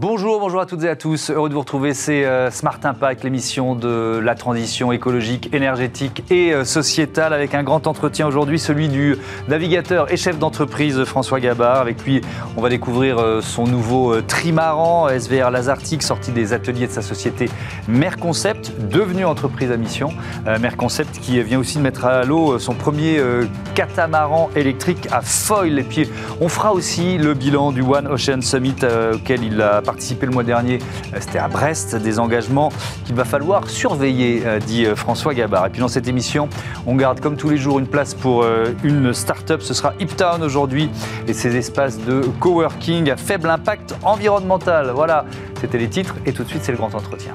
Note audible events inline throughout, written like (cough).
Bonjour, bonjour à toutes et à tous. Heureux de vous retrouver. C'est euh, Smart Impact, l'émission de la transition écologique, énergétique et euh, sociétale, avec un grand entretien aujourd'hui, celui du navigateur et chef d'entreprise François Gabard. Avec lui, on va découvrir euh, son nouveau trimaran SVR Lazartic, sorti des ateliers de sa société Merconcept, devenue entreprise à mission. Merconcept qui vient aussi de mettre à l'eau son premier catamaran électrique à foil. Et puis, on fera aussi le bilan du One Ocean Summit auquel il a participé le mois dernier, euh, c'était à Brest, des engagements qu'il va falloir surveiller, euh, dit euh, François Gabard. Et puis dans cette émission, on garde comme tous les jours une place pour une start-up. Ce sera Hiptown aujourd'hui et ses espaces de coworking à faible impact environnemental. Voilà, c'était les titres et tout de suite c'est le grand entretien.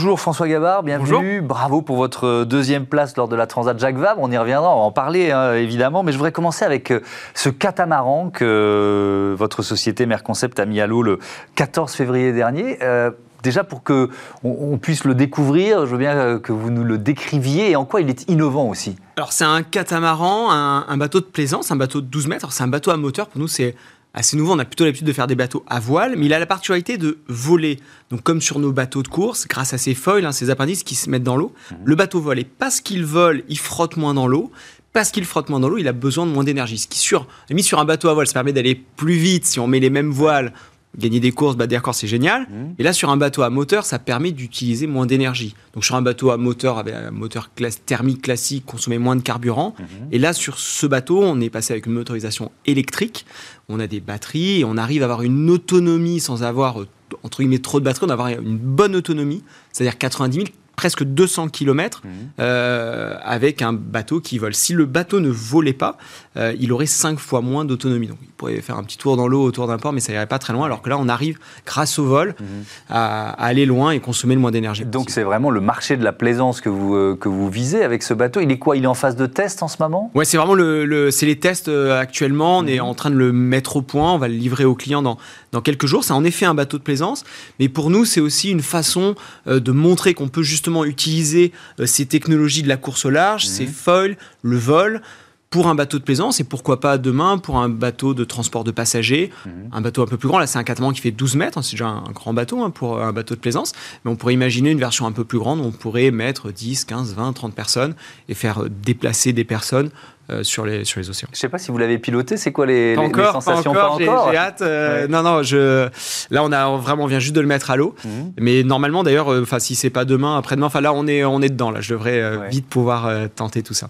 Bonjour François Gabard, bienvenue. Bravo pour votre deuxième place lors de la Transat Jacques Vabre. On y reviendra, on va en parler hein, évidemment. Mais je voudrais commencer avec euh, ce catamaran que euh, votre société Merconcept a mis à l'eau le 14 février dernier. Euh, déjà pour que on, puisse le découvrir, je veux bien que vous nous le décriviez et en quoi il est innovant aussi. Alors c'est un catamaran, un, un, bateau de plaisance, un bateau de 12 mètres. C'est un bateau à moteur. Pour nous, c'est assez nouveau. On a plutôt l'habitude de faire des bateaux à voile, mais il a la particularité de voler. Donc, comme sur nos bateaux de course, grâce à ces foils, hein, ces appendices qui se mettent dans l'eau, mhm. le bateau vole. Et parce qu'il vole, il frotte moins dans l'eau. Parce qu'il frotte moins dans l'eau, il a besoin de moins d'énergie. Ce qui, sur, mis sur un bateau à voile, ça permet d'aller plus vite si on met les mêmes voiles gagner des courses, battre des records, c'est génial. Mhm. Et là, sur un bateau à moteur, ça permet d'utiliser moins d'énergie. Donc, sur un bateau à moteur, avec un moteur thermique classique, consommer moins de carburant. Mhm. Et là, sur ce bateau, on est passé avec une motorisation électrique. On a des batteries et on arrive à avoir une autonomie sans avoir, euh, entre guillemets, trop de batterie. On a avoir une bonne autonomie, c'est-à-dire 90 000 presque 200 km mmh. euh, avec un bateau qui vole. Si le bateau ne volait pas, euh, il aurait 5 fois moins d'autonomie. Donc il pourrait faire un petit tour dans l'eau autour d'un port, mais ça irait pas très loin. Alors que là, on arrive, grâce au vol, mmh. à, aller loin et consommer le moins d'énergie. Donc c'est vraiment le marché de la plaisance que vous, euh, que vous visez avec ce bateau. Il est quoi? Il est en phase de test en ce moment? Ouais, c'est vraiment le, c'est les tests actuellement. On est mmh. en train de le mettre au point. On va le livrer aux clients dans, dans quelques jours. C'est en effet un bateau de plaisance, mais pour nous, c'est aussi une façon de montrer qu'on peut justement utiliser euh, ces technologies de la course au large, ces mhm. foils, le vol, pour un bateau de plaisance et pourquoi pas demain pour un bateau de transport de passagers, mhm. un bateau un peu plus grand. Là, c'est un catamaran qui fait 12 mètres, hein, c'est déjà un, grand bateau hein, pour un bateau de plaisance, mais on pourrait imaginer une version un peu plus grande où on pourrait mettre 10, 15, 20, 30 personnes et faire euh, déplacer des personnes euh, sur, les, sur les océans. Je ne sais pas si vous l'avez piloté, c'est quoi les, les, sensations Pas encore, j'ai hâte. Euh, non, non, je, là on, a, vraiment, on vient juste de le mettre à l'eau. Mhm. Mais normalement d'ailleurs, euh, enfin si c'est pas demain, après-demain, enfin là on est, on est dedans, là je devrais vite pouvoir tenter tout ça.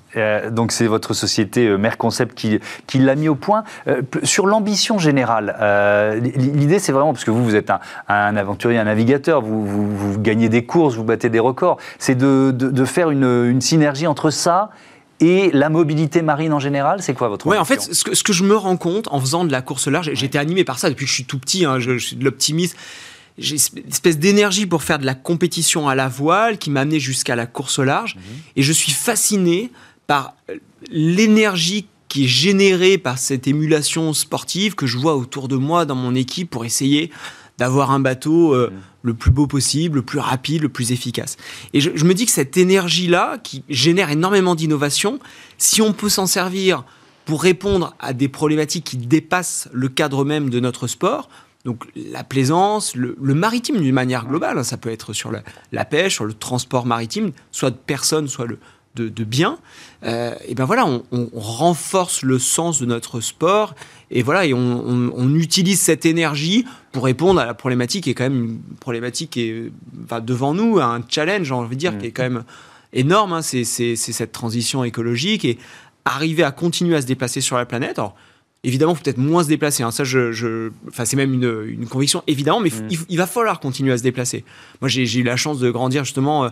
donc c'est votre société Merconcept qui, qui l'a mis au point. sur l'ambition générale, l'idée c'est vraiment, parce que vous, vous êtes un, un aventurier, un navigateur, vous, vous, gagnez des courses, vous battez des records, c'est de, de, de, faire une, une synergie entre ça et la mobilité marine en général, c'est quoi votre Ouais, en fait, ce que, ce que, je me rends compte en faisant de la course large, j'étais animé par ça depuis que je suis tout petit, hein, je, suis de l'optimisme. J'ai une espèce d'énergie pour faire de la compétition à la voile qui m'a amené jusqu'à la course large. Mhm. Et je suis fasciné par l'énergie qui est générée par cette émulation sportive que je vois autour de moi dans mon équipe pour essayer d'avoir un bateau euh, mm. le plus beau possible, le plus rapide, le plus efficace. Et je, me dis que cette énergie-là, qui génère énormément d'innovation, si on peut s'en servir pour répondre à des problématiques qui dépassent le cadre même de notre sport, donc la plaisance, le, maritime d'une manière globale, hein, ça peut être sur la, pêche, sur le transport maritime, soit de personnes, soit le, de, bien, euh, et ben voilà, on, renforce le sens de notre sport et voilà, et on, utilise cette énergie pour répondre à la problématique qui est quand même une problématique qui est devant nous, un challenge, j'ai envie de dire, qui est quand même énorme. Hein, c'est cette transition écologique et arriver à continuer à se déplacer sur la planète. Évidemment, peut-être moins se déplacer. Hein. Ça, je, enfin, c'est même une, conviction, évidemment, mais mm. il, va falloir continuer à se déplacer. Moi, j'ai eu la chance de grandir justement. Euh,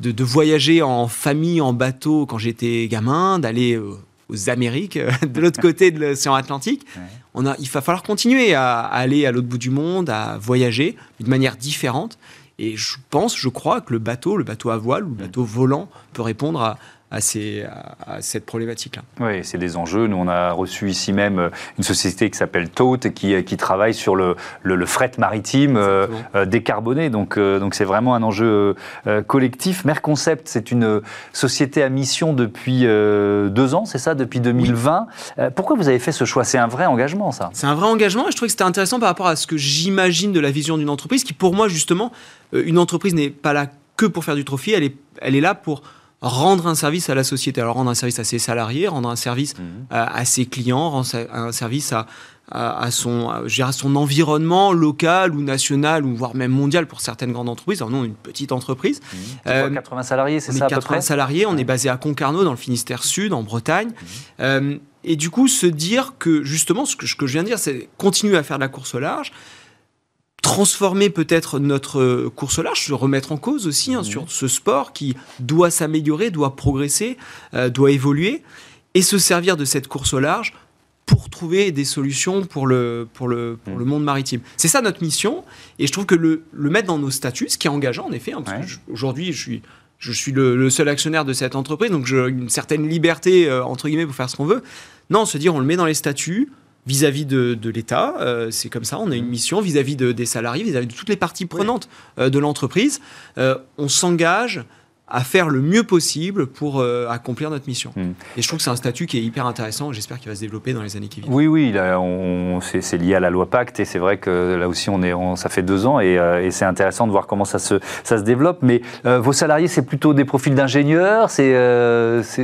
de, voyager en famille, en bateau quand j'étais gamin, d'aller aux Amériques, euh, de l'autre (laughs) côté de l'océan Atlantique. On a, il va falloir continuer à, aller à l'autre bout du monde, à voyager d'une manière différente. Et je pense, je crois que le bateau, le bateau à voile ou le bateau volant peut répondre à, à, ces, à, cette problématique-là. Oui, c'est des enjeux. Nous, on a reçu ici même euh, une société qui s'appelle Tote qui, euh, qui travaille sur le, le, fret maritime euh, décarboné. Donc, donc c'est vraiment un enjeu collectif. Merconcept, c'est une société à mission depuis deux ans, c'est ça, depuis 2020. pourquoi vous avez fait ce choix? C'est un vrai engagement, ça C'est un vrai engagement et je trouvais que c'était intéressant par rapport à ce que j'imagine de la vision d'une entreprise qui, pour moi, justement, une entreprise n'est pas là que pour faire du profit, elle est, elle est là pour rendre un service à la société. Alors rendre un service à ses salariés, rendre un service mhm. à, ses clients, rendre un service à, à, son, à, son environnement local ou national ou voire même mondial pour certaines grandes entreprises. Alors nous, on est une petite entreprise. Mmh. 80 salariés, c'est ça à peu près salariés. On est basé à Concarneau, dans le Finistère Sud, en Bretagne. Mmh. Euh, et du coup, se dire que justement, ce que, ce que je viens de dire, c'est continuer à faire de la course au large, transformer peut-être notre course au large, se remettre en cause aussi hein, mmh. sur ce sport qui doit s'améliorer, doit progresser, euh, doit évoluer, et se servir de cette course au large pour trouver des solutions pour le, pour le, pour le monde maritime. C'est ça notre mission, et je trouve que le, le, mettre dans nos statuts, ce qui est engageant en effet, hein, aujourd'hui je suis, je suis le, seul actionnaire de cette entreprise, donc j'ai une certaine liberté, euh, entre guillemets, pour faire ce qu'on veut. Non, se dire on le met dans les statuts, vis-à-vis de, de l'État. Euh, c'est comme ça, on a une mission vis-à-vis de, des salariés, vis-à-vis de toutes les parties prenantes euh, de l'entreprise. on s'engage à faire le mieux possible pour euh, accomplir notre mission. Hmm. Et je trouve que c'est un statut qui est hyper intéressant. J'espère qu'il va se développer dans les années qui viennent. Oui, oui, c'est lié à la loi Pacte et c'est vrai que là aussi, on est, ça fait deux ans et, euh, et c'est intéressant de voir comment ça se, ça se développe. Mais euh, vos salariés, c'est plutôt des profils d'ingénieurs c'est,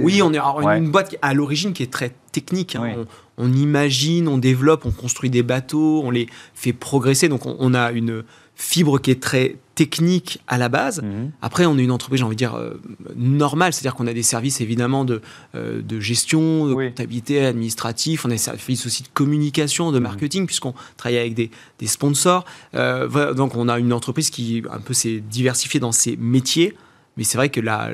Oui, on est une boîte à l'origine qui est très technique. Hein. On, on, imagine, on développe, on construit des bateaux, on les fait progresser. Donc on, on a une fibre qui est très technique à la base. Mhm. Après, on est une entreprise, j'ai envie de dire, euh, normale, c'est-à-dire qu'on a des services évidemment de, euh, de gestion, de comptabilité, administratif, on a des services aussi de communication, de mhm. marketing, puisqu'on travaille avec des, des sponsors. Euh, donc on a une entreprise qui un peu s'est diversifiée dans ses métiers. Mais c'est vrai que la,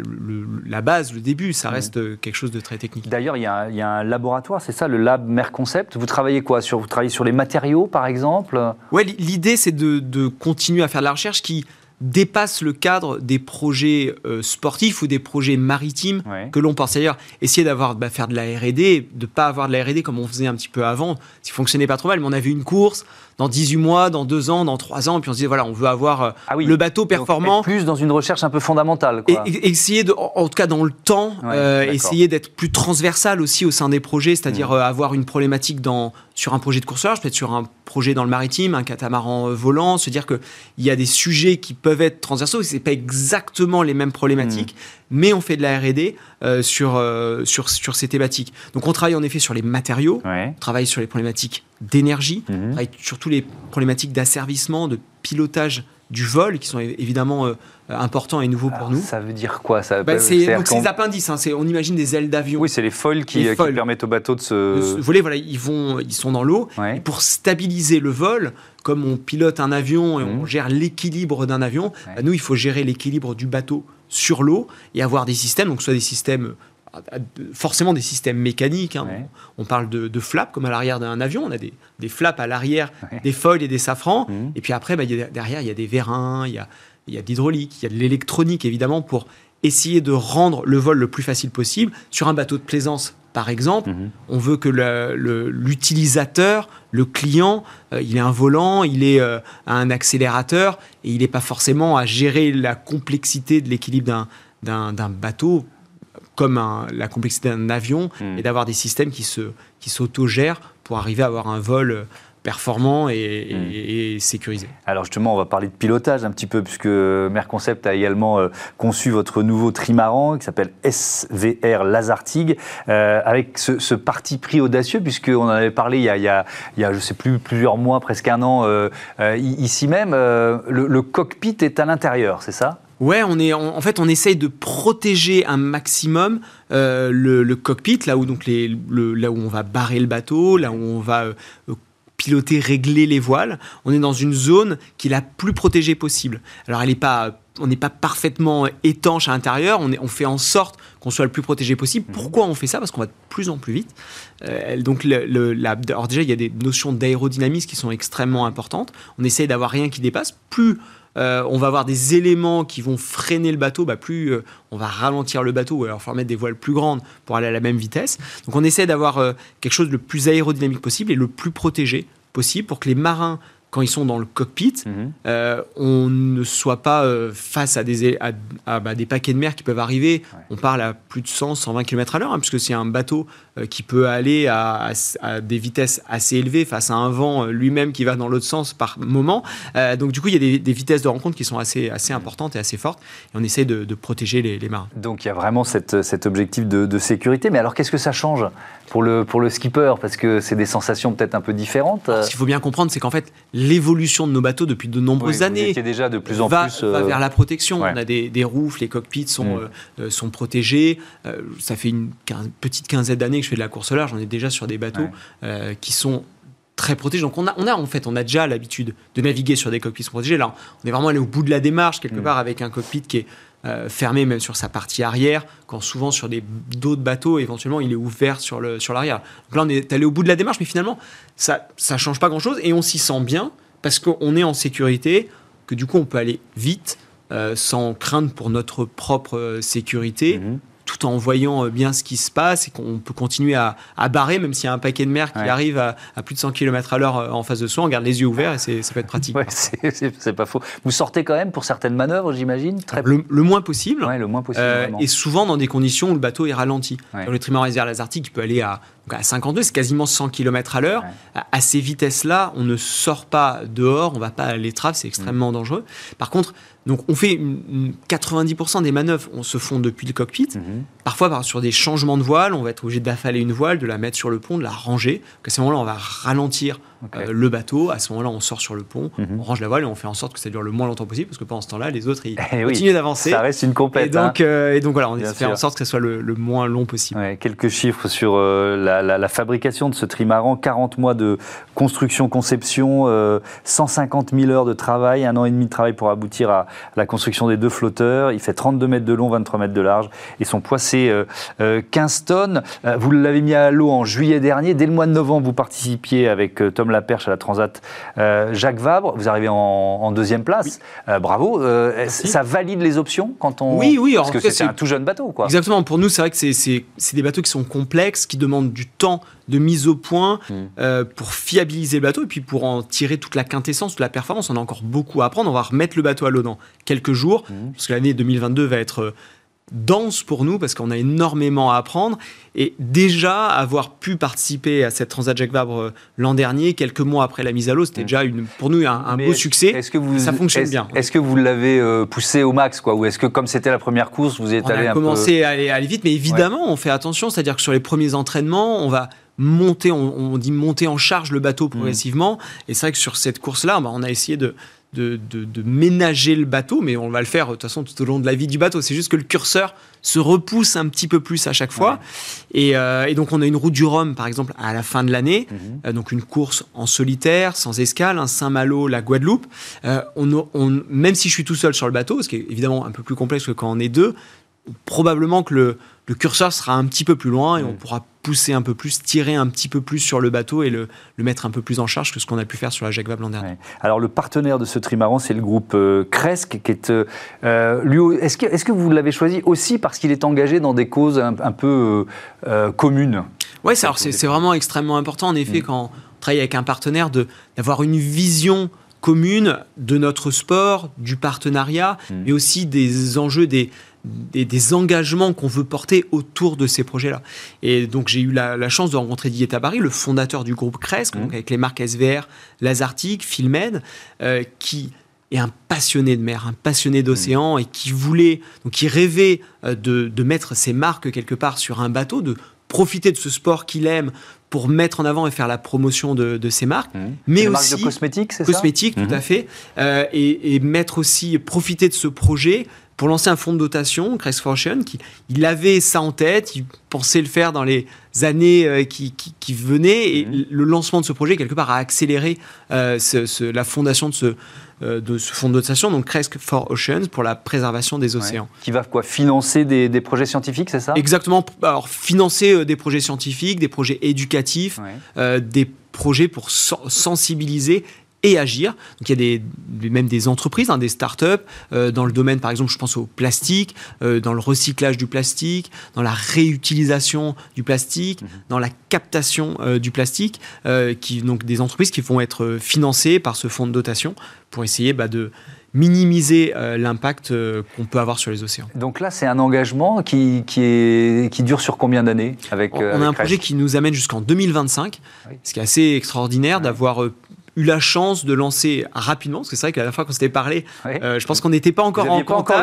la, base, le début, ça reste quelque chose de très technique. D'ailleurs, il, il, y a un laboratoire, c'est ça, le lab Merconcept. Vous travaillez quoi sur, Vous travaillez sur les matériaux, par exemple? Oui, l'idée, c'est de, de, continuer à faire de la recherche qui dépasse le cadre des projets euh, sportifs ou des projets maritimes que l'on pense. D'ailleurs, essayer d'avoir, bah, faire de la R&D, de pas avoir de la R&D comme on faisait un petit peu avant, ça fonctionnait pas trop mal, mais on avait une course, dans 18 mois, dans 2 ans, dans 3 ans, puis on se disait, voilà, on veut avoir euh, ah le bateau performant. plus dans une recherche un peu fondamentale. Quoi. Et, essayer, de, en tout cas dans le temps, euh, essayer d'être plus transversal aussi au sein des projets, c'est-à-dire mmh. euh, avoir une problématique dans, sur un projet de courseur, peut-être sur un projet dans le maritime, un catamaran volant, se dire qu'il y a des sujets qui peuvent être transversaux, ce n'est pas exactement les mêmes problématiques, mmh mais on fait de la R&D euh, sur, euh, sur, sur ces thématiques. Donc on travaille en effet sur les matériaux, on travaille sur les problématiques d'énergie, mhm. on travaille sur toutes les problématiques d'asservissement, de pilotage du vol, qui sont évidemment euh, importants et nouveaux pour nous. Ça veut dire quoi ça bah, C'est donc ces appendices, hein, on imagine des ailes d'avion. Oui, c'est les foils qui, qui, permettent au bateau de se... voler. Voilà, ils, vont, ils sont dans l'eau. Pour stabiliser le vol, comme on pilote un avion et on mhm. gère l'équilibre d'un avion, bah, nous, il faut gérer l'équilibre du bateau sur l'eau et avoir des systèmes, donc soit des systèmes forcément des systèmes mécaniques. Hein. On, parle de, flaps comme à l'arrière d'un avion. On a des, flaps à l'arrière, des foils et des safrans. Mmh. Et puis après, bah, derrière, il y a des vérins, il y a, y a de l'hydraulique, il y a de l'électronique évidemment pour essayer de rendre le vol le plus facile possible. Sur un bateau de plaisance, par exemple, mmh. on veut que l'utilisateur, le, client, euh, il ait un volant, il ait euh, un accélérateur et il n'est pas forcément à gérer la complexité de l'équilibre d'un bateau comme la complexité d'un avion mmh. et d'avoir des systèmes qui se qui s'autogèrent pour arriver à avoir un vol performant et, hmm. sécurisé. Alors justement, on va parler de pilotage un petit peu, puisque Merconcept a également euh, conçu votre nouveau trimaran qui s'appelle SVR Lazartigue, euh, avec ce, parti pris audacieux, puisqu'on en avait parlé il y, a, il, y a, il y a, je sais plus, plusieurs mois, presque un an, euh, ici même. Le, cockpit est à l'intérieur, c'est ça? Ouais, on est en, fait on essaye de protéger un maximum le, cockpit, là où donc les, là où on va barrer le bateau, là où on va piloter, régler les voiles. On est dans une zone qui est la plus protégée possible. Alors, elle est pas, on n'est pas parfaitement étanche à l'intérieur. On, on fait en sorte qu'on soit le plus protégé possible. Mhm. Pourquoi on fait ça? Parce qu'on va de plus en plus vite. Euh, donc, le, la, alors déjà, il y a des notions d'aérodynamisme qui sont extrêmement importantes. On essaye d'avoir rien qui dépasse. Plus euh, on va avoir des éléments qui vont freiner le bateau, bah, plus euh, on va ralentir le bateau, ou alors il faut mettre des voiles plus grandes pour aller à la même vitesse. Donc on essaie d'avoir euh, quelque chose le plus aérodynamique possible et le plus protégé possible pour que les marins quand ils sont dans le cockpit, Mhm. euh, on ne soit pas euh, face à des, à, à, bah, des paquets de mer qui peuvent arriver. Ouais. On parle à plus de 100, 120 km à l'heure, hein, puisque c'est un bateau euh, qui peut aller à, des vitesses assez élevées face à un vent lui-même qui va dans l'autre sens par moment. Donc du coup, il y a des, des vitesses de rencontre qui sont assez, assez importantes et assez fortes. Et on essaie de, de protéger les, les marins. Donc il y a vraiment cette- cet objectif de, de sécurité. Mais alors qu'est-ce que ça change pour le, pour le skipper? Parce que c'est des sensations peut-être un peu différentes. Ce qu'il faut bien comprendre, c'est qu'en fait, l'évolution de nos bateaux depuis de nombreuses Oui, vous années déjà de plus en va, plus. va euh, vers la protection. ouais. On a des, des roufs, les cockpits sont, Mm. euh, euh, sont protégés. Euh, ça fait une petite quinzaine d'années que je fais de la course au large. On est déjà sur des bateaux Ouais. qui sont très protégés. Donc on a, on a en fait, on a déjà l'habitude de naviguer sur des cockpits protégés. Là, on est vraiment allé au bout de la démarche quelque Mm. part avec un cockpit qui est euh, fermé même sur sa partie arrière, quand souvent sur des d'autres bateaux, éventuellement, il est ouvert sur le sur l'arrière. Donc là, on est allé au bout de la démarche, mais finalement, ça ça change pas grand chose et on s'y sent bien parce qu'on est en sécurité, que du coup, on peut aller vite. euh, sans crainte pour notre propre euh, sécurité, mhm. Tout en voyant euh, bien ce qui se passe et qu'on peut continuer à, à barrer, même s'il y a un paquet de mer qui Ouais. arrive à, à plus de 100 km à l'heure euh, en face de soi, on garde les yeux ouverts et c'est- ça peut être pratique. Ouais, (laughs) c'est- pas faux. Vous sortez quand même pour certaines manœuvres, j'imagine Très Le, le moins possible. Ouais, le moins possible. euh, et souvent dans des conditions où le bateau est ralenti. Le trimaran SVR Lazartique, il peut aller à, donc à 52, c'est quasiment 100 km à l'heure. Ouais. À, ces vitesses-là, on ne sort pas dehors, on va pas à l'étrave, c'est Mm. extrêmement dangereux. Par contre, donc on fait une- une 90% des manœuvres, on se font depuis le cockpit. Mhm. Parfois, par- sur des changements de voile, on va être obligé d'affaler une voile, de la mettre sur le pont, de la ranger. À ce moment-là, on va ralentir euh, le bateau. À ce moment-là, on sort sur le pont, Mhm. on range la voile et on fait en sorte que ça dure le moins longtemps possible, parce que pendant ce temps-là, les autres, ils (laughs) Eh oui, continuent d'avancer. Ça reste une Et complète. hein. donc, euh, et donc voilà, on faire en sorte que ça soit le, le moins long possible. Ouais, quelques chiffres sur euh, la, la- la fabrication de ce trimaran. 40 mois de construction, conception, euh, 150 000 heures de travail, un an et demi de travail pour aboutir à la construction des deux flotteurs. Il fait 32 mètres de long, 23 mètres de large et son poids c'est euh, euh, 15 tonnes. Euh, vous l'avez mis à l'eau en juillet dernier. Dès le mois de novembre, vous participiez avec euh, Tom Laperche à la Transat euh, Jacques Vabre. Vous arrivez en, en deuxième place. Euh, bravo. Euh, ça valide les options quand on. Oui, oui, Parce en que c'est- un tout jeune bateau, quoi. Exactement. Pour nous, c'est vrai que c'est des bateaux qui sont complexes, qui demandent du temps de mise au point Mm. euh, pour fiabiliser le bateau et puis pour en tirer toute la quintessence, toute la performance. On a encore beaucoup à apprendre. On va remettre le bateau à l'eau dans quelques jours, Mm. parce que l'année 2022 va être euh, dense pour nous parce qu'on a énormément à apprendre et déjà avoir pu participer à cette Transat Jacques Vabre euh, l'an dernier quelques mois après la mise à l'eau c'était déjà une, pour nous un, un beau succès Est-ce que vous, ça fonctionne est-ce- bien. Est-ce que vous l'avez euh, poussé au max, quoi? Ou est-ce que, comme c'était la première course, vous êtes on allé a un commencé à, aller, à aller vite, mais évidemment, on fait attention. C'est-à-dire que sur les premiers entraînements, on va monter, on, on dit monter en charge le bateau progressivement. Et c'est vrai que sur cette course-là, bah, on a essayé de, de, de- de ménager le bateau, mais on va le faire de toute façon tout au long de la vie du bateau. C'est juste que le curseur se repousse un petit peu plus à chaque fois. Et, euh, et donc, on a une route du Rhum, par exemple, à la fin de l'année. Mhm. Euh, donc une course en solitaire, sans escale, un Saint-Malo, la Guadeloupe. Euh, on, on- même si je suis tout seul sur le bateau, ce qui est évidemment un peu plus complexe que quand on est deux, probablement que le, le curseur sera un petit peu plus loin et on Mm. pourra pousser un peu plus, tirer un petit peu plus sur le bateau et le, le mettre un peu plus en charge que ce qu'on a pu faire sur la Jacques Vabre l'an dernier. Ouais. Alors, le partenaire de ce trimaran, c'est le groupe euh, Cresque, qui est. euh, euh, lui, est-ce que, est-ce que vous l'avez choisi aussi parce qu'il est engagé dans des causes un, un peu euh, communes? C'est, alors c'est, vraiment extrêmement important, en effet, quand on travaille avec un partenaire, de, d'avoir une vision commune de notre sport, du partenariat, Mm. mais aussi des enjeux, des, des, des engagements qu'on veut porter autour de ces projets-là. Et donc j'ai eu la, la chance de rencontrer Didier Tabary, le fondateur du groupe Cresque, Mm. donc avec les marques SVR, Lazartic, Filmed, euh, qui est un passionné de mer, un passionné d'océan et qui voulait, donc qui rêvait euh, de, de mettre ses marques quelque part sur un bateau, de profiter de ce sport qu'il aime pour mettre en avant et faire la promotion de, de ses marques, mais Une marque aussi de cosmétiques, c'est ça? cosmétique, tout Mhm. à fait, euh, et, et mettre aussi, profiter de ce projet pour lancer un fonds de dotation, Crest for Ocean, qui il avait ça en tête, il pensait le faire dans les années euh, qui, qui, qui venaient, et Mhm. le lancement de ce projet, quelque part, a accéléré euh, ce- ce- la fondation de ce, euh, de ce fonds de dotation, donc Crest for Oceans, pour la préservation des Ouais. océans. Qui va quoi Financer des, des projets scientifiques, c'est ça? Exactement, alors financer euh, des projets scientifiques, des projets éducatifs, Ouais. des projets pour sen- sensibiliser et agir. Donc il y a des, même des entreprises, hein, des startups, euh, dans le domaine, par exemple, je pense au plastique, euh, dans le recyclage du plastique, dans la réutilisation du plastique, mhm. dans la captation euh, du plastique, qui, donc des entreprises qui vont être financées par ce fonds de dotation pour essayer bah, de minimiser l'impact qu'on peut avoir sur les océans. Donc là, c'est un engagement qui, qui, est, qui dure sur combien d'années avec, On, a un projet qui nous amène jusqu'en 2025, ce qui est assez extraordinaire d'avoir eu la chance de lancer rapidement, parce que c'est vrai qu'à la fois qu'on s'était parlé, euh, je pense qu'on n'était pas encore en contact. Encore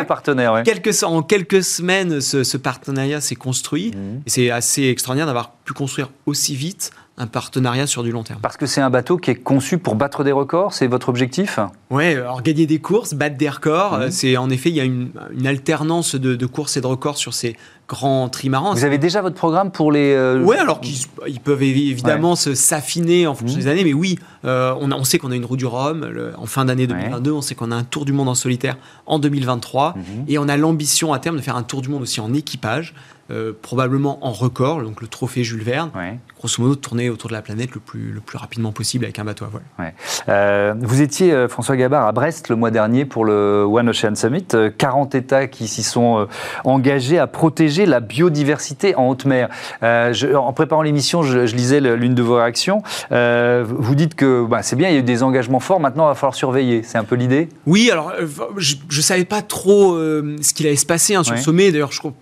quelques, en quelques semaines, ce, partenariat s'est construit. Mmh. Et c'est assez extraordinaire d'avoir pu construire aussi vite un partenariat sur du long terme. Parce que c'est un bateau qui est conçu pour battre des records, c'est votre objectif? Oui, alors gagner des courses, battre des records, mmh. c'est en effet, il y a une, alternance de, courses et de records sur ces grands trimarans. Vous avez déjà votre programme pour les... Euh, oui, alors qu'ils peuvent évidemment s'affiner en fonction mmh. des années, mais oui, euh, on, on, sait qu'on a une roue du Rhum en fin d'année 2022, on sait qu'on a un tour du monde en solitaire en 2023, et on a l'ambition à terme de faire un tour du monde aussi en équipage. Euh, probablement en record, donc le trophée Jules Verne, grosso modo tourner autour de la planète le plus, le plus rapidement possible avec un bateau à voile. Euh, vous étiez, euh, François Gabard, à Brest le mois dernier pour le One Ocean Summit. 40 États qui s'y sont engagés à protéger la biodiversité en haute mer. en préparant l'émission, je, lisais l'une de vos réactions. vous dites que bah, c'est bien, il y a eu des engagements forts, maintenant il va falloir surveiller. C'est un peu l'idée? Oui, alors je ne savais pas trop ce qu'il allait se passer hein, sur le sommet. D'ailleurs, je crois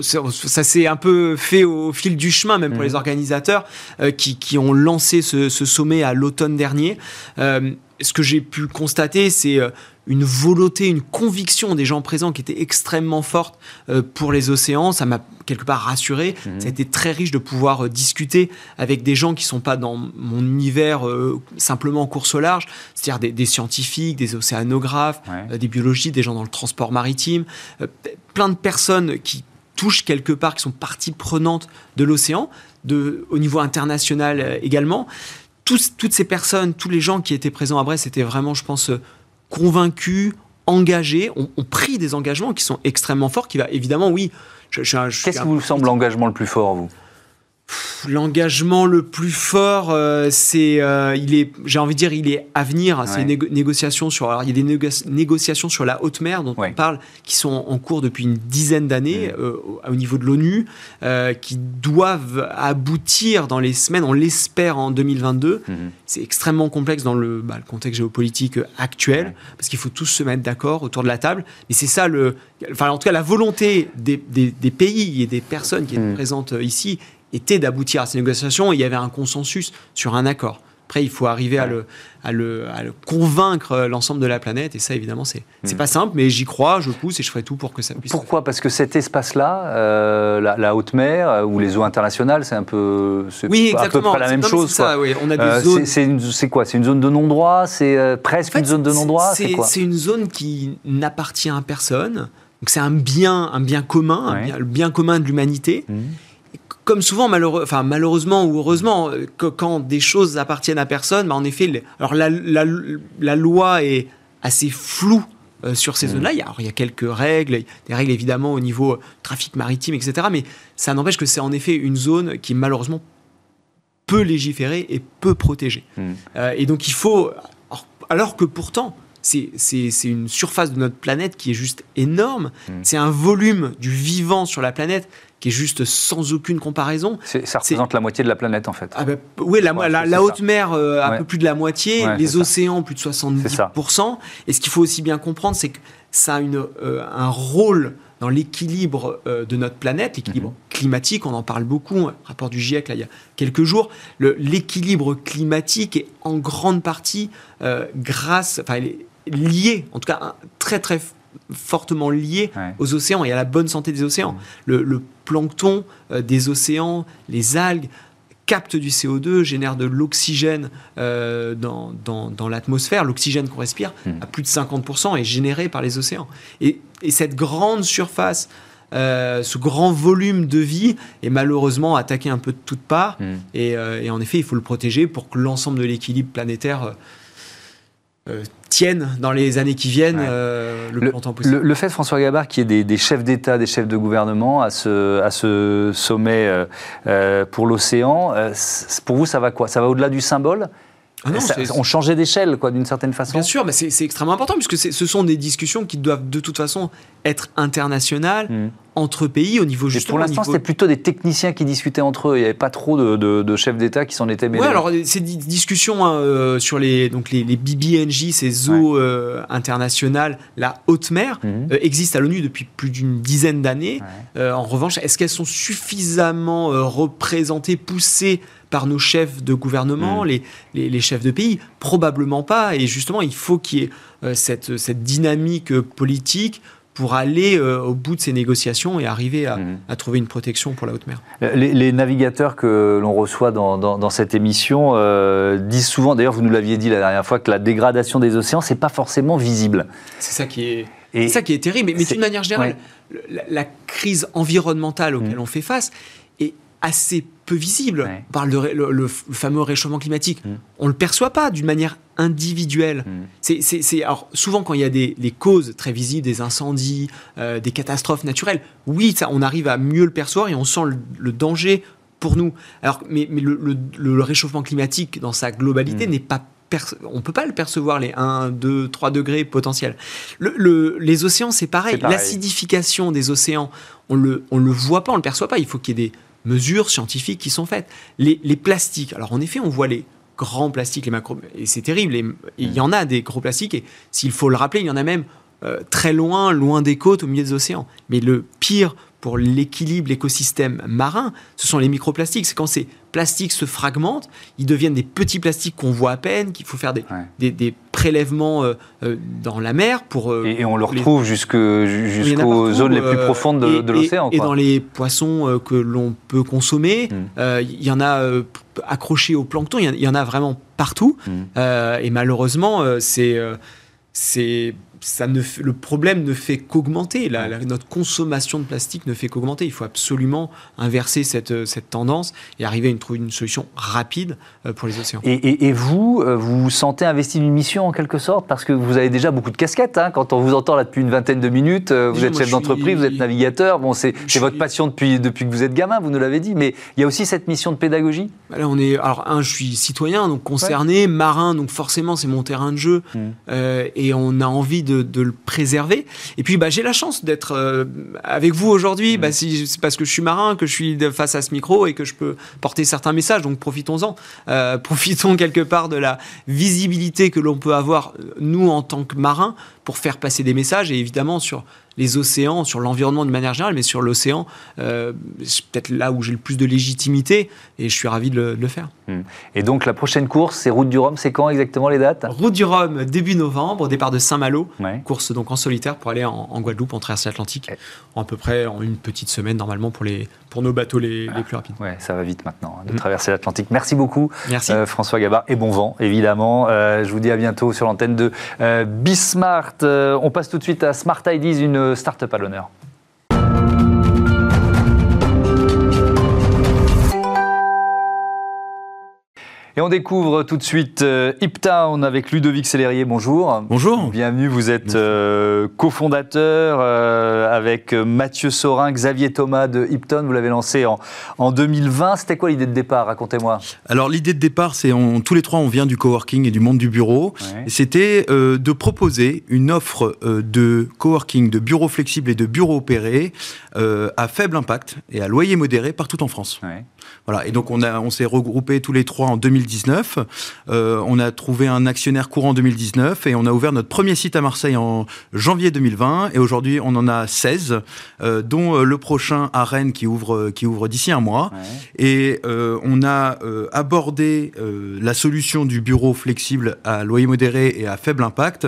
ça s'est un peu fait au fil du chemin, même pour les mhm. organisateurs euh, qui, ont lancé ce, sommet à l'automne dernier. Euh, ce que j'ai pu constater, c'est euh, une volonté, une conviction des gens présents qui était extrêmement forte pour les océans. Ça m'a quelque part rassuré. Mhm. Ça a été très riche de pouvoir discuter avec des gens qui ne sont pas dans mon univers simplement en course au large, c'est-à-dire des, scientifiques, des océanographes, des biologistes, des gens dans le transport maritime, plein de personnes qui touchent quelque part, qui sont partie prenante de l'océan, au niveau international euh, également. toutes ces personnes, tous les gens qui étaient présents à Brest étaient vraiment, je pense, euh, convaincus, engagés, ont, pris des engagements qui sont extrêmement forts, qui va évidemment, oui. Qu'est-ce qui vous semble l'engagement le plus fort, vous? L'engagement le plus fort, euh, c'est, euh, il est, j'ai envie de dire, il est à venir. C'est une négociation sur, alors il y a des négociations sur la haute mer dont on parle, qui sont en cours depuis une dizaine d'années mm. euh, au niveau de l'ONU, qui doivent aboutir dans les semaines, on l'espère en 2022. Mm-hmm. C'est extrêmement complexe dans le, bah, le contexte géopolitique actuel, parce qu'il faut tous se mettre d'accord autour de la table. Et c'est ça le, enfin en tout cas la volonté des, des, pays et des personnes qui sont mm. présentes ici était d'aboutir à ces négociations. il y avait un consensus sur un accord. Après, il faut arriver à le, à le, convaincre euh, l'ensemble de la planète. Et ça, évidemment, c'est n'est hmm. pas simple, mais j'y crois, je pousse et je ferai tout pour que ça puisse. Pourquoi? Parce que cet espace-là, euh, la, haute mer euh, ou les eaux internationales, c'est un peu, oui, à peu près la même chose. Ça, oui. On a des zones. C'est quoi? C'est une zone de non-droit C'est presque une zone de non-droit C'est une zone qui n'appartient à personne. Donc c'est un bien, un bien commun, le bien commun de l'humanité. Hmm comme souvent, malheureux, enfin, malheureusement ou heureusement, quand des choses appartiennent à personne, bah, en effet, alors la, la, loi est assez floue euh, sur ces mmh. zones-là. Il, il, y a quelques règles, des règles évidemment au niveau euh, trafic maritime, etc. Mais ça n'empêche que c'est en effet une zone qui malheureusement peut légiférer et peut protéger. Mmh. Euh, et donc il faut, alors que pourtant, c'est une surface de notre planète qui est juste énorme. Mmh. C'est un volume du vivant sur la planète qui est juste sans aucune comparaison. Ça représente la moitié de la planète en fait. Ah ben, oui, la, la, haute mer, euh, un peu plus de la moitié, les océans, plus de 70%. Et ce qu'il faut aussi bien comprendre, c'est que ça a une, euh, un rôle dans l'équilibre euh, de notre planète, l'équilibre mhm. climatique, on en parle beaucoup, rapport du GIEC là, il y a quelques jours, l'équilibre climatique est en grande partie grâce, enfin, lié, en tout cas très très fortement lié aux océans et à la bonne santé des océans. Mmh. Le, plancton euh, des océans, les algues, captent du CO2, génèrent de l'oxygène euh, dans, dans, l'atmosphère. L'oxygène qu'on respire, mmh. à plus de 50%, est généré par les océans. Et, cette grande surface, euh, ce grand volume de vie est malheureusement attaqué un peu de toutes parts. Mmh. Et, et, en effet, il faut le protéger pour que l'ensemble de l'équilibre planétaire euh, tiennent dans les années qui viennent euh, le, plus longtemps possible. Le, fait, François Gabard, qu'il y ait des, chefs d'État, des chefs de gouvernement à ce, à ce sommet euh, pour l'océan, pour vous, ça va quoi? Ça va au-delà du symbole? Ah non, Ça- on changeait d'échelle, quoi, d'une certaine façon. Bien sûr, mais c'est extrêmement important puisque ce sont des discussions qui doivent de toute façon être internationales Mm. Entre pays au niveau Et justement. pour au l'instant, niveau- c'était plutôt des techniciens qui discutaient entre eux. Il n'y avait pas trop de, de- de chefs d'État qui s'en étaient mêlés. Ouais, alors ces di- discussions hein, euh, sur les donc les, les BBNJ, ces eaux euh, internationales, la haute mer, Mhm. euh, existent à l'ONU depuis plus d'une dizaine d'années. Ouais. Euh, en revanche, est-ce qu'elles sont suffisamment représentées, poussées par nos chefs de gouvernement, Mhm. les, les, les chefs de pays? Probablement pas. Et justement, il faut qu'il y ait cette, cette dynamique politique pour aller euh, au bout de ces négociations et arriver à, Mhm. à trouver une protection pour la haute mer. Les, les navigateurs que l'on reçoit dans, dans- dans cette émission euh, disent souvent, d'ailleurs vous nous l'aviez dit la dernière fois, que la dégradation des océans, c'est pas forcément visible. C'est ça qui est, C'est ça qui est terrible. Mais, d'une manière générale, le- la, la crise environnementale auquel Mm. on fait face est assez peu visible. Ouais. On parle de le, le f- le fameux réchauffement climatique. Mm. On ne le perçoit pas d'une manière individuelle. Mm. C'est, alors, souvent, quand il y a des, causes très visibles, des incendies, euh, des catastrophes naturelles, oui, ça, on arrive à mieux le percevoir et on sent le, le danger pour nous. Alors, mais, mais le, le- le réchauffement climatique, dans sa globalité, Mm. n'est pas on peut pas le percevoir les 1, 2, 3 degrés potentiels. Le- le- les océans, c'est pareil. C'est pareil. L'acidification des océans, on le, on le voit pas, on le perçoit pas. Il faut qu'il y ait des mesures scientifiques qui sont faites. Les, les plastiques, alors en effet, on voit les grands plastiques, les macro, et c'est terrible. Il y en a des gros plastiques, et s'il faut le rappeler, il y en a même euh, très loin, loin des côtes, au milieu des océans. Mais le pire pour l'équilibre, l'écosystème marin, ce sont les microplastiques. C'est quand ces plastiques se fragmentent, ils deviennent des petits plastiques qu'on voit à peine, qu'il faut faire des, Ouais. des, des prélèvements euh, euh, dans la mer pour. euh, Et, et on le les- retrouve a jusqu'aux zones les plus profondes de, l'océan. Et, dans les poissons que l'on peut consommer, Mm. euh, il y en a accrochés au plancton, il y en- il y, en a vraiment partout. Mm. Euh, et malheureusement, c'est, ça ne, fait- le problème ne fait qu'augmenter. La- la- notre consommation de plastique ne fait qu'augmenter. Il faut absolument inverser cette, euh, cette tendance et arriver à une, trouver une solution rapide euh, pour les océans. Et, et- et vous, euh, vous vous sentez investi d'une mission en quelque sorte? Parce que vous avez déjà beaucoup de casquettes. hein. Quand on vous entend là depuis une vingtaine de minutes, vous êtes chef d'entreprise, vous êtes navigateur. Bon, c'est suis- votre passion depuis, depuis que vous êtes gamin, vous nous l'avez dit. Mais il y a aussi cette mission de pédagogie? Là, on est, alors, un, je suis citoyen, donc concerné, marin, donc forcément, c'est mon terrain de jeu, Mm. euh, et on a envie de, de le préserver. Et puis, bah, j'ai la chance d'être euh, avec vous aujourd'hui, bah, si, c'est parce que je suis marin, que je suis face à ce micro et que je peux porter certains messages, donc profitons-en. Euh, (laughs) profitons quelque part de la visibilité que l'on peut avoir, euh, nous, en tant que marins, pour faire passer des messages, et évidemment, sur les océans, sur l'environnement de manière générale, mais sur l'océan, euh, c'est peut-être là où j'ai le plus de légitimité, et je suis ravi de le- de le faire. Et donc la prochaine course, c'est Route du Rhum. C'est quand exactement les dates? Route du Rhum, début novembre, au départ de Saint-Malo. Ouais. Course donc en solitaire pour aller en, en Guadeloupe, en traversée atlantique, Ouais. en à peu près en une petite semaine normalement pour, les, pour nos bateaux les, les plus rapides. Ouais, ça va vite maintenant hein, de Mm. traverser l'Atlantique. Merci beaucoup, Merci. euh, François Gabard, et bon vent, évidemment. Euh, je vous dis à bientôt sur l'antenne de Bismart. On passe tout de suite à Smart Ideas, une start-up à l'honneur. Et on découvre tout de suite euh, Hiptown avec Ludovic Célérier. Bonjour. Bonjour. Bienvenue, vous êtes euh, cofondateur euh, avec euh, Mathieu Sorin, Xavier Thomas de Hipton. Vous l'avez lancé en, en 2020. C'était quoi l'idée de départ? Racontez-moi. Alors l'idée de départ, c'est tous les trois, on vient du coworking et du monde du bureau. Ouais. C'était de proposer une offre de coworking, de bureaux flexibles et de bureaux opérés à faible impact et à loyer modéré partout en France. Ouais. Voilà. Et donc on, a, on s'est regroupés tous les trois en 2019. Euh, on a trouvé un actionnaire courant en 2019 et on a ouvert notre premier site à Marseille en janvier 2020. Et aujourd'hui, on en a 16, euh, dont euh, le prochain à Rennes qui ouvre, qui ouvre d'ici un mois. Ouais. Et euh, on a abordé la solution du bureau flexible à loyer modéré et à faible impact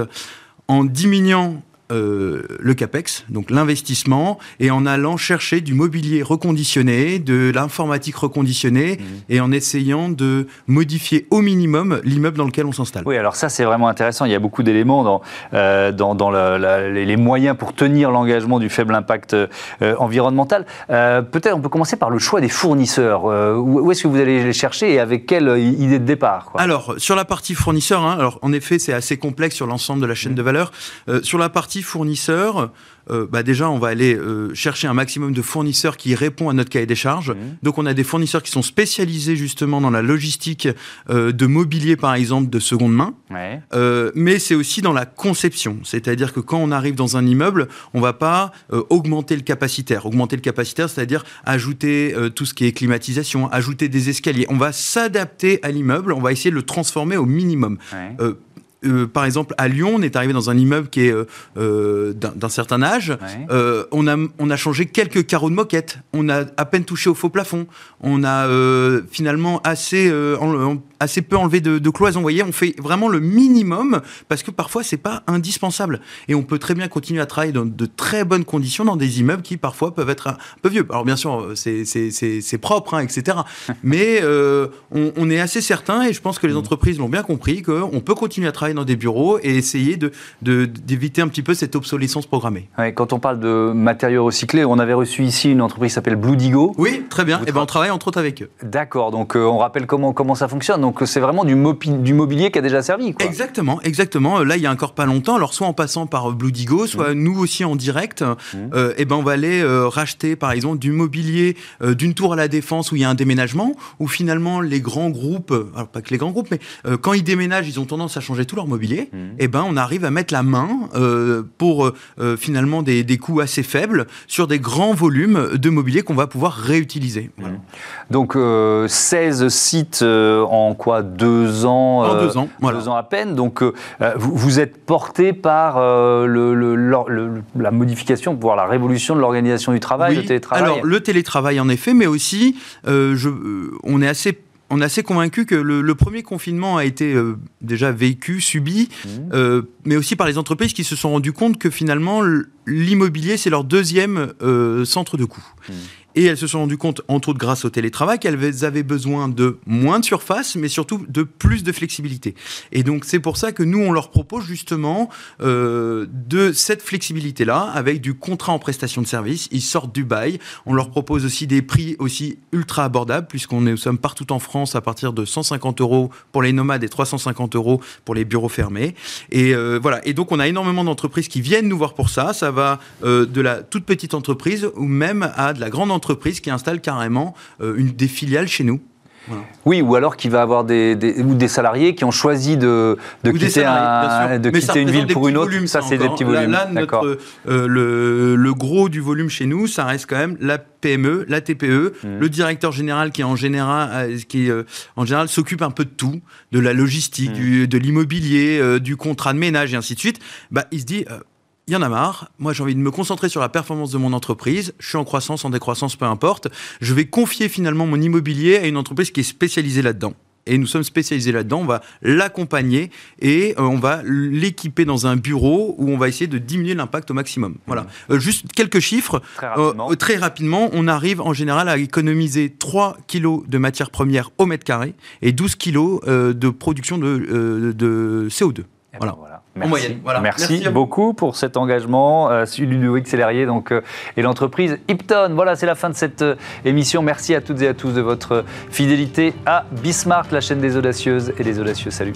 en diminuant euh, le capex, donc l'investissement, et en allant chercher du mobilier reconditionné, de l'informatique reconditionnée, Mhm. et en essayant de modifier au minimum l'immeuble dans lequel on s'installe. Oui, alors ça c'est vraiment intéressant. Il y a beaucoup d'éléments dans, euh, dans, dans la- la- les moyens pour tenir l'engagement du faible impact euh, environnemental. Peut-être on peut commencer par le choix des fournisseurs. Où est-ce que vous allez les chercher et avec quelle idée de départ quoi? Alors, sur la partie fournisseur, hein, alors en effet, c'est assez complexe sur l'ensemble de la chaîne de valeur. Sur la partie partie fournisseur, euh, bah déjà, on va aller euh, chercher un maximum de fournisseurs qui répondent à notre cahier des charges. Mmh. Donc, on a des fournisseurs qui sont spécialisés justement dans la logistique euh, de mobilier, par exemple, de seconde main. Ouais. Mais c'est aussi dans la conception. C'est-à-dire que quand on arrive dans un immeuble, on va pas augmenter le capacitaire. Augmenter le capacitaire, c'est-à-dire ajouter tout ce qui est climatisation, ajouter des escaliers. On va s'adapter à l'immeuble, on va essayer de le transformer au minimum. Ouais. Euh, par exemple, à Lyon, on est arrivé dans un immeuble qui est euh, euh, d'un d'un certain âge. Ouais. Euh, on, a, on a changé quelques carreaux de moquette. On a à peine touché au faux plafond. On a euh, finalement assez, euh, en- en- assez peu enlevé de, de cloisons. Vous voyez, on fait vraiment le minimum parce que parfois, c'est pas indispensable. Et on peut très bien continuer à travailler dans de très bonnes conditions dans des immeubles qui parfois peuvent être un peu vieux. Alors bien sûr, c'est- c'est propre, hein, etc. (laughs) Mais euh, on, on est assez certain, et je pense que les entreprises l'ont bien compris, qu'on peut continuer à travailler dans des bureaux et essayer de- de- d'éviter un petit peu cette obsolescence programmée. Ouais, quand on parle de matériaux recyclés, on avait reçu ici une entreprise qui s'appelle Blue Digo. Oui, très bien. Vous Et ben, on travaille entre autres avec eux. D'accord, donc euh, on rappelle comment, comment ça fonctionne. Donc euh, c'est vraiment du, mobilier qui a déjà servi. Quoi. Exactement, exactement. Euh, Là, il y a encore pas longtemps, alors soit en passant par Blue Digo, soit nous aussi en direct, euh, eh ben on va aller euh, racheter par exemple du mobilier euh, d'une tour à la défense où il y a un déménagement, où finalement les grands groupes, euh, alors pas que les grands groupes, mais euh, quand ils déménagent, ils ont tendance à changer tout leur mobilier. Mhm. Eh ben on arrive à mettre la main euh, pour euh, euh, finalement des, des coûts assez faibles sur des grands volumes de mobilier qu'on va pouvoir réutiliser. Voilà. Donc euh, 16 sites euh, en quoi Deux ans En euh, deux ans, voilà. Deux ans à peine. Donc euh, euh, vous, vous êtes porté par le, le- l'or- le- la modification, voire la révolution de l'organisation du travail, Oui. le télétravail. Alors le télétravail en effet, mais aussi je, on est assez on est assez convaincu que le, le premier confinement a été euh, déjà vécu, subi, euh, mais aussi par les entreprises qui se sont rendues compte que finalement l'immobilier c'est leur deuxième euh, centre de coût. Mhm. Et elles se sont rendues compte, entre autres grâce au télétravail, qu'elles avaient besoin de moins de surface, mais surtout de plus de flexibilité. Et donc c'est pour ça que nous, on leur propose justement euh, de cette flexibilité-là, avec du contrat en prestation de service. Ils sortent du bail. On leur propose aussi des prix aussi ultra abordables, puisqu'on est, nous sommes partout en France à partir de 150 euros pour les nomades et 350 euros pour les bureaux fermés. Et euh, voilà. Et donc on a énormément d'entreprises qui viennent nous voir pour ça. Ça va euh, de la toute petite entreprise ou même à de la grande entreprise qui installe carrément euh, une des filiales chez nous. Oui, ou alors qu'il va avoir des, des- ou des salariés qui ont choisi de, de quitter, salariés, un- de quitter une ville pour une autre. volumes, ça, c'est des petits volumes. Là, notre, euh, le, le gros du volume chez nous, ça reste quand même la PME, la TPE, Mhm. le directeur général qui en général, euh, qui euh, en général s'occupe un peu de tout, de la logistique, du- de l'immobilier, euh, du contrat de ménage et ainsi de suite. Bah, il se dit. Il y en a marre. Moi, j'ai envie de me concentrer sur la performance de mon entreprise. Je suis en croissance, en décroissance, peu importe. Je vais confier finalement mon immobilier à une entreprise qui est spécialisée là-dedans. Et nous sommes spécialisés là-dedans. On va l'accompagner et euh, on va l'équiper dans un bureau où on va essayer de diminuer l'impact au maximum. Voilà. Euh, juste quelques chiffres. Très rapidement. euh, très rapidement, on arrive en général à économiser 3 kilos de matières premières au mètre carré et 12 kilos euh, de production de, de CO2. Eh ben voilà. Merci. moyenne, voilà. Merci, beaucoup pour cet engagement, euh, Ludovic Célérier donc, euh, et l'entreprise Ipton. Voilà, c'est la fin de cette euh, émission. Merci à toutes et à tous de votre fidélité à Bismarck, la chaîne des audacieuses et des audacieux. Salut.